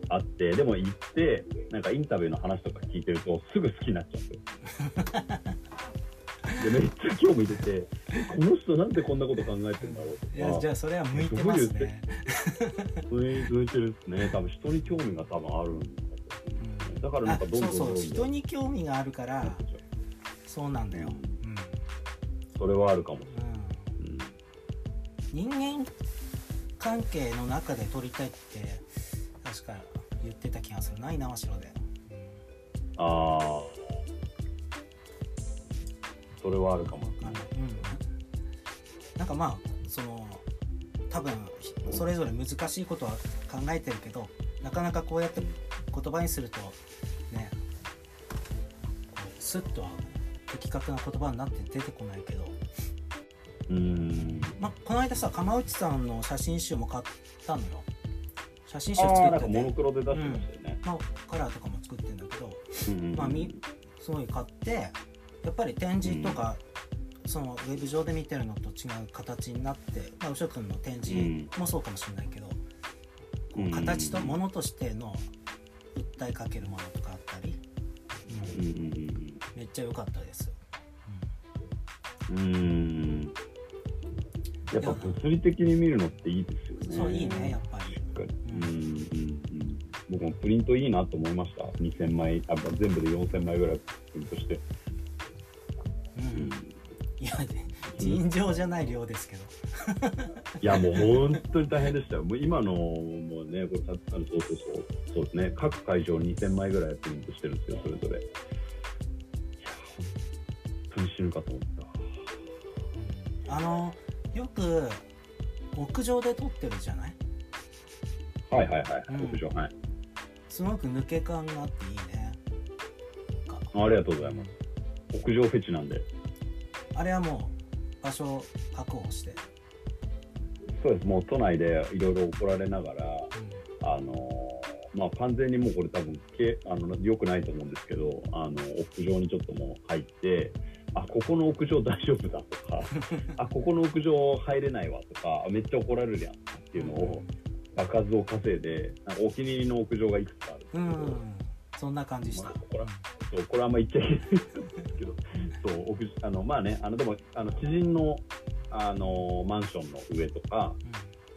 あって、でも行って、なんかインタビューの話とか聞いてると、すぐ好きになっちゃうんですよ。でめっちゃ興味出て、この人なんでこんなこと考えてるんだろうとか。いや、じゃあそれは向いてますね。向いてるですね。多分人に興味が多分あるんだと思だからなんあかどんどんそうんそう人に興味があるからそうなんだよ、うん。それはあるかも。しう。ん、人間関係の中で撮りたいって確か言ってた気がするないな後ろで、ああ。それはあるかも。うん。なんかまあその多分ひそれぞれ難しいことは考えてるけどなかなかこうやって言葉にするとねこうスッとは的確な言葉になって出てこないけど、うーん。まあ、この間さ釜内さんの写真集も買ったのよ。写真集作ってて。なんかモノクロで出してましたよね。まあ、カラーとかも作ってるんだけど、うんうんうん。まあ、みすごい買ってやっぱり展示とか、そのウェブ上で見てるのと違う形になって、まあ、牛尾君の展示もそうかもしれないけど、こうん。う形とものとしての訴えかけるものとかあったり、うんうんっちゃ良かったですよ。うん。やっぱ物理的に見るのっていいですよね。そういいねやっぱり。しっかり。ううんんうんうん。僕もプリントいいなと思いました。2000枚、あ全部で4000枚ぐらいプリントして。うんうんいや尋常じゃない量ですけど。いやもう本当に大変でしたよ。もう今のもうね、これそうそうそう、そうですね。各会場2000枚ぐらいプリントしてるんですよ、それぞれ。いや、本当に死ぬかと思った。あのよく屋上で撮ってるじゃない？はいはいはい、うん屋上、はい。すごく抜け感があっていいねありがとうございます。屋上フェチなんで。あれはもう場所を確保して、そうです、もう都内でいろいろ怒られながら、あのーまあ、完全にもうこれ多分けあの良くないと思うんですけどあの屋上にちょっともう入ってあここの屋上大丈夫だとか あここの屋上入れないわとかめっちゃ怒られるやんっていうのを爆発を稼いでなんかお気に入りの屋上がいくつかある。んですけど、うん、うん、そんな感じした、まあこれはそうこれあんま言っちゃいけないんですけど そう屋あのまあねあのでもあの知人のあのマンションの上とか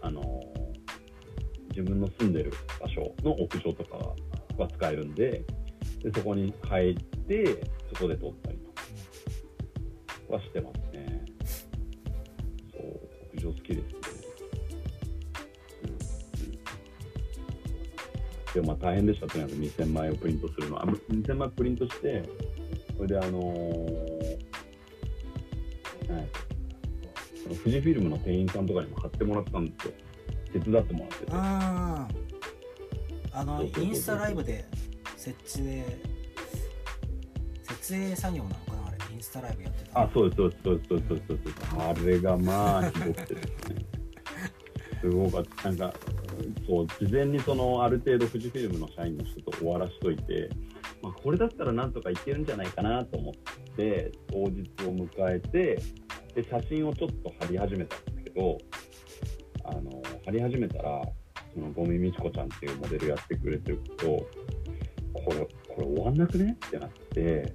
あの自分の住んでる場所の屋上とかは使えるんででそこに入ってそこで撮ったりはしてますね。そう屋上好きですね、うんうん、でもまあ大変でしたとにかく2000枚をプリントするのは。あ2000枚プリントしてそれであのーはい。富士フィルムの店員さんとかにも買ってもらったんですよ。手伝ってもらってて。あー。あのインスタライブで設置で設営作業なのタライブやってたあ、そうです、そうです、そうです、そうです、そうです。あれがまあ、ひどくてですね。すごかった。なんか、そう、事前にその、ある程度、富士フィルムの社員の人と終わらしといて、まあ、これだったらなんとかいけるんじゃないかなと思って、当日を迎えて、で、写真をちょっと貼り始めたんですけど、あの、貼り始めたら、その、ゴミみちこちゃんっていうモデルやってくれてると、これ、これ終わんなくねってなって、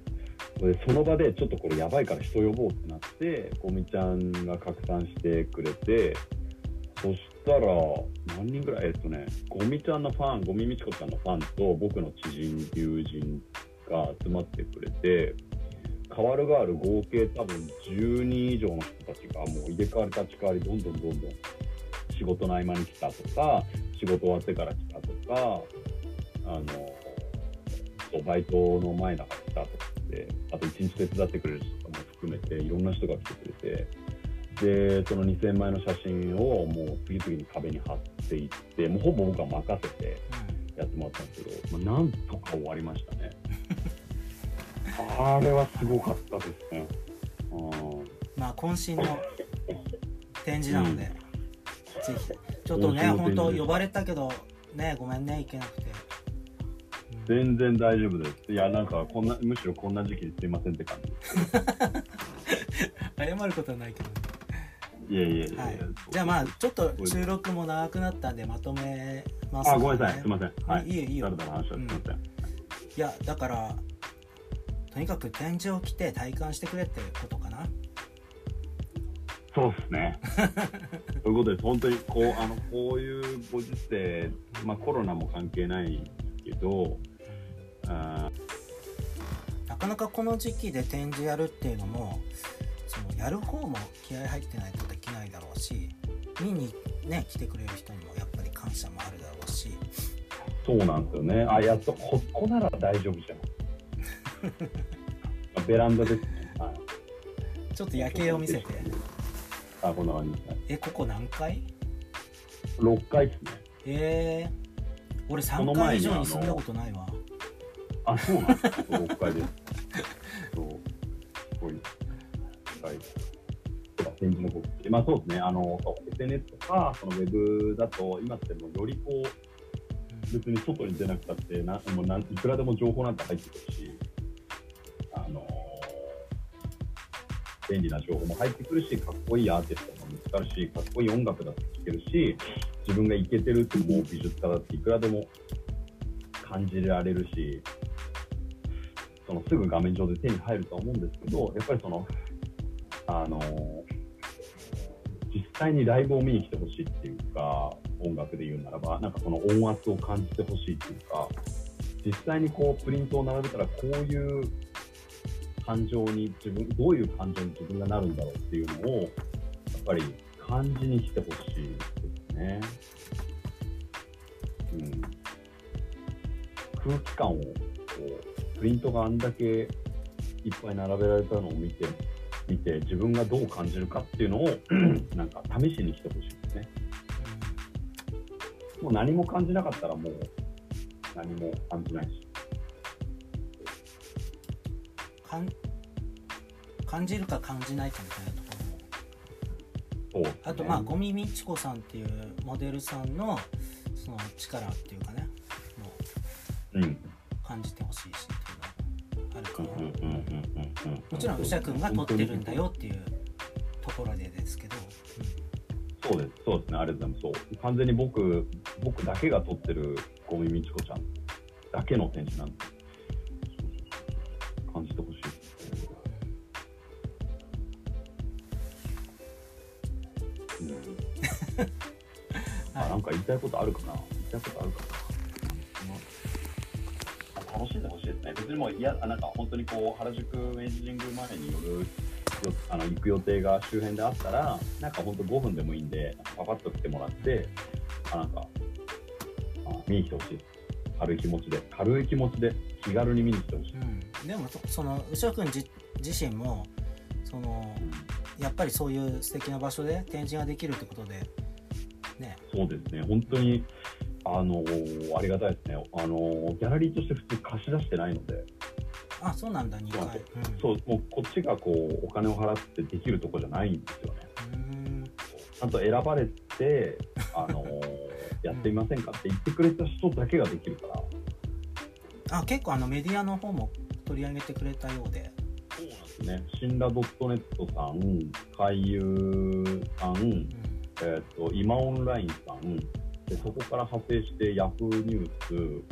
でその場でちょっとこれやばいから人呼ぼうってなってゴミちゃんが拡散してくれてそしたら何人ぐらいえっとねゴミちゃんのファンゴミみちこちゃんのファンと僕の知人友人が集まってくれて変わる変わる合計多分10人以上の人たちがもう入れ替わり立ち替わりどんどんどんどん仕事の合間に来たとか仕事終わってから来たとかあのバイトの前だから来たとか。てあと1日手伝ってくれる人とかも含めていろんな人が来てくれてでその2000枚の写真をもう次々に壁に貼っていってもうほぼ僕は任せてやってもらったんですけど、まあ、なんとか終わりましたね。あれはすごかったですね。うん。まあ渾身の展示なので、ぜひ。ちょっとね本当呼ばれたけどねごめんね行けなくて、うん全然大丈夫です。いやなんかこんなむしろこんな時期にすいませんって感じ。謝ることはないけど。ねいやいやいやはい。じゃあまあちょっと収録も長くなったんでまとめますあごめんなさい。すいません。はい。いいよいいよ。だらだら話はすいません、いやだからとにかく展示を着て体感してくれってことかな。そうですね。ということです。本当にこうあのこういうご時世、まあコロナも関係ないけど、なかなかこの時期で展示やるっていうのもそのやる方も気合入ってないとできないだろうし見にね来てくれる人にもやっぱり感謝もあるだろうしそうなんですよね。あ、やっと、ここなら大丈夫じゃん。ベランダですね。はい。ちょっと夜景を見せてあ、こんな感じ。えここ何階？6階ですね。えー、俺3この階以上に住んだことないわあ、そうなんですか。6階です。そう。すごい。はい。展示の告知。まあそうですね。あの、SNS とか、そのウェブだと、今ってもうよりこう、別に外に出なくたってなもうなんいくらでも情報なんて入ってくるし、あの便利な情報も入ってくるし、かっこいいアーティストも見つかるし、かっこいい音楽だって聴けるし、自分がイケてるってもう美術家だっていくらでも感じられるし、そのすぐ画面上で手に入るとは思うんですけど、やっぱりその、あの実際にライブを見に来てほしいっていうか、音楽で言うならば、なんかその音圧を感じてほしいっていうか、実際にこうプリントを並べたらこういう感情に自分、どういう感情に自分がなるんだろうっていうのを、やっぱり感じに来てほしいですね。うん。空気感をこう、プリントがあんだけいっぱい並べられたのを見て、見て自分がどう感じるかっていうのを なんか試しに来てほしいですね。もう何も感じなかったらもう何も感じないし。かん感じるか感じないかみたいなところ。もね。あとまあゴミみちこさんっていうモデルさんのその力っていうかねもう感じてほしいしあるかうんうんうんうんうんうん。もちろん宇佐君が撮ってるんだよっていうところでですけど、そうです、そうですね、ありがとうございます。そう。完全に僕、僕だけが撮ってるゴミみちこちゃんだけの展示なんで、感じてほしい あなんか言いたいことあるかな。言いたいことあるかな、あ楽しんでほしいですね。別にもういや、あなんか本当にこう、原宿明治神宮前によるよあの行く予定が周辺であったら、なんか本当5分でもいいんで、パパッと来てもらって、あなんかあ見に来てほしい。軽い気持ちで、軽い気持ちで気軽に見に来てほしい。うん、でもそその宇佐君自自身もそのやっぱりそういう素敵な場所で展示ができるってことでねそうですね、本当に、あのありがたいですね。あのギャラリーとして普通貸し出してないので、あそうなんだ2そう。回うん。そう、もうこっちがこう、お金を払ってできるとこじゃないんですよね。ちゃんと選ばれて、あの やってみませんかって言ってくれた人だけができるから、あ結構あのメディアの方も取り上げてくれたようで。そうなんですね。シンラドットネットさん、海遊さん、うん。えっ、と、今オンラインさん、でそこから派生して、ヤフーニュー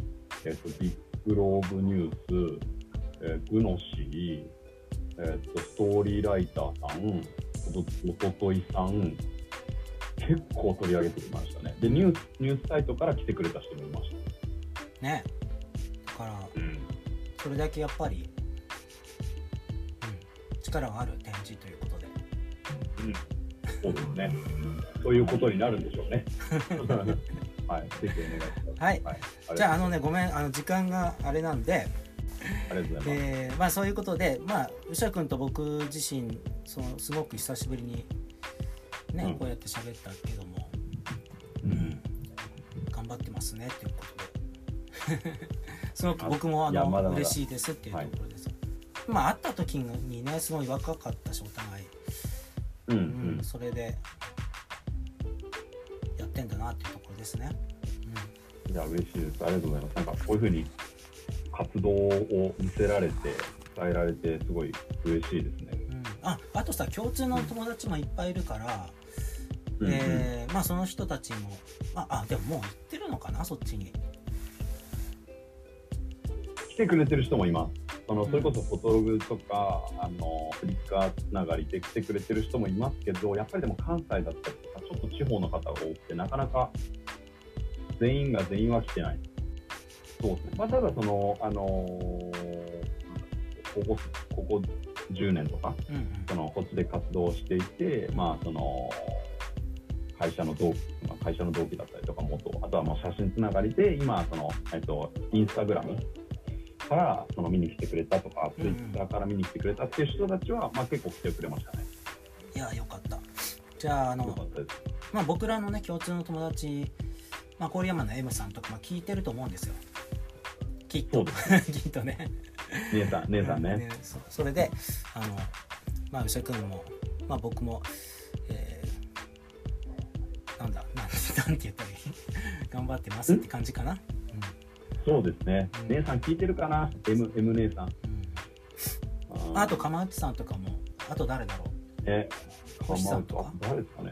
ス、えっ、と、ビッグローブニュース、えーグノシー、えっ、と、ストーリーライターさん、おとおとといさん、結構取り上げてきましたね。で、ニュース、ニュースサイトから来てくれた人もいました。ねだからうん。それだけやっぱり、うん、力がある展示ということでそうですね。そういうことになるんでしょうね。はい。ぜひお願いします。はいはい。じゃああのねごめんあの時間があれなんでありがとうございます。えーまあそういうことでまあ宇佐君と僕自身そのすごく久しぶりにね、うんこうやって喋ったけども、うん頑張ってますねっていうことで すごく僕もあのまだまだ嬉しいですっていうところです、まあ会った時にねすごい若かったしお互い、うんううんん、それでやってんだなっていうところですね、いや、嬉しいです。ありがとうございます。なんか、こういうふうに活動を見せられて、伝えられて、すごい嬉しいですね。うんうん、ああとさ共通の友達もいっぱいいるから、うんうんえーまあその人たちもああでももう行ってるのかなそっちに来てくれてる人もいます。そのそれこそフォトログとか、あのフリッカーつながりで来てくれてる人もいますけど、やっぱりでも関西だったりとか、ちょっと地方の方が多くて、なかなか全員が全員は来てない。そうですね。まあ、ただ、その、あのーここ、ここ10年とか、うんうんその、こっちで活動していて、まあ、その、会社の同期、まあ、会社の同期だったりとか、元、あとはもう写真つながりで、今、その、えっと、インスタグラムから、その、見に来てくれたとか、うんうん。ツイッターから見に来てくれたっていう人たちは、まあ、結構来てくれましたね。いやよかった。じゃああの。まあ、僕らのね共通の友達、まあ、郡山の M さんとか、まあ、聞いてると思うんですよ。きっと。そうで きっとね。姉さん、姉さんね。そそれであのまあ牛くんも、まあ、僕も、えーなんだなんなんて言ったらいい？頑張ってますって感じかな、そうですねうん。姉さん聞いてるかな ?M、M 姉さん。うんうん、あと釜内さんとかもあと誰だろえ、星さんとか？あ誰ですかね？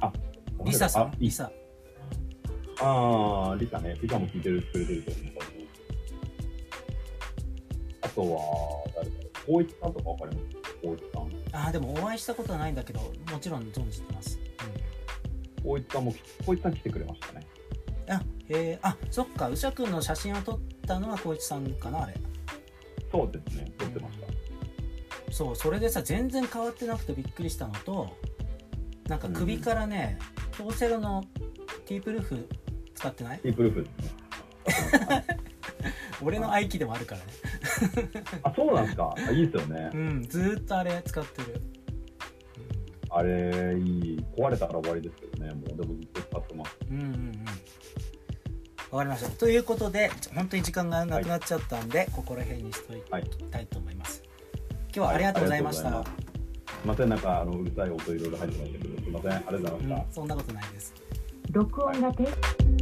あ、うリサさん？リサあー、リサね。リサも聞いてるくれてると思う。あとは、誰だろう？光一さんとかわかります？光一さん。あーでもお会いしたことはないんだけどもちろん存じてます、光一さんも、光一さん来てくれましたね。えー、あそっか宇佐くんの写真を撮ったのは光一さんかなあれそうですね。撮ってました。そうそれでさ全然変わってなくてびっくりしたのとなんか首からね、京セラのティープルーフ使ってない？ティープルーフですね。俺の愛機でもあるからね あ、そうなんですか。あいいですよねう。んずーっとあれ使ってる、あれ、いい。壊れたら終わりですけどね。もう、でもずっと使ってます。うん、うんうんうんわかりました。ということで本当に時間がなくなっちゃったんで、ここら辺にしといはいたいと思います、今日はありがとうございました、すすいません、なんか、あの、うるさい音いろいろ入ってましたけど、すいません。ありがとうございました。うん。そんなことないです。録音が停止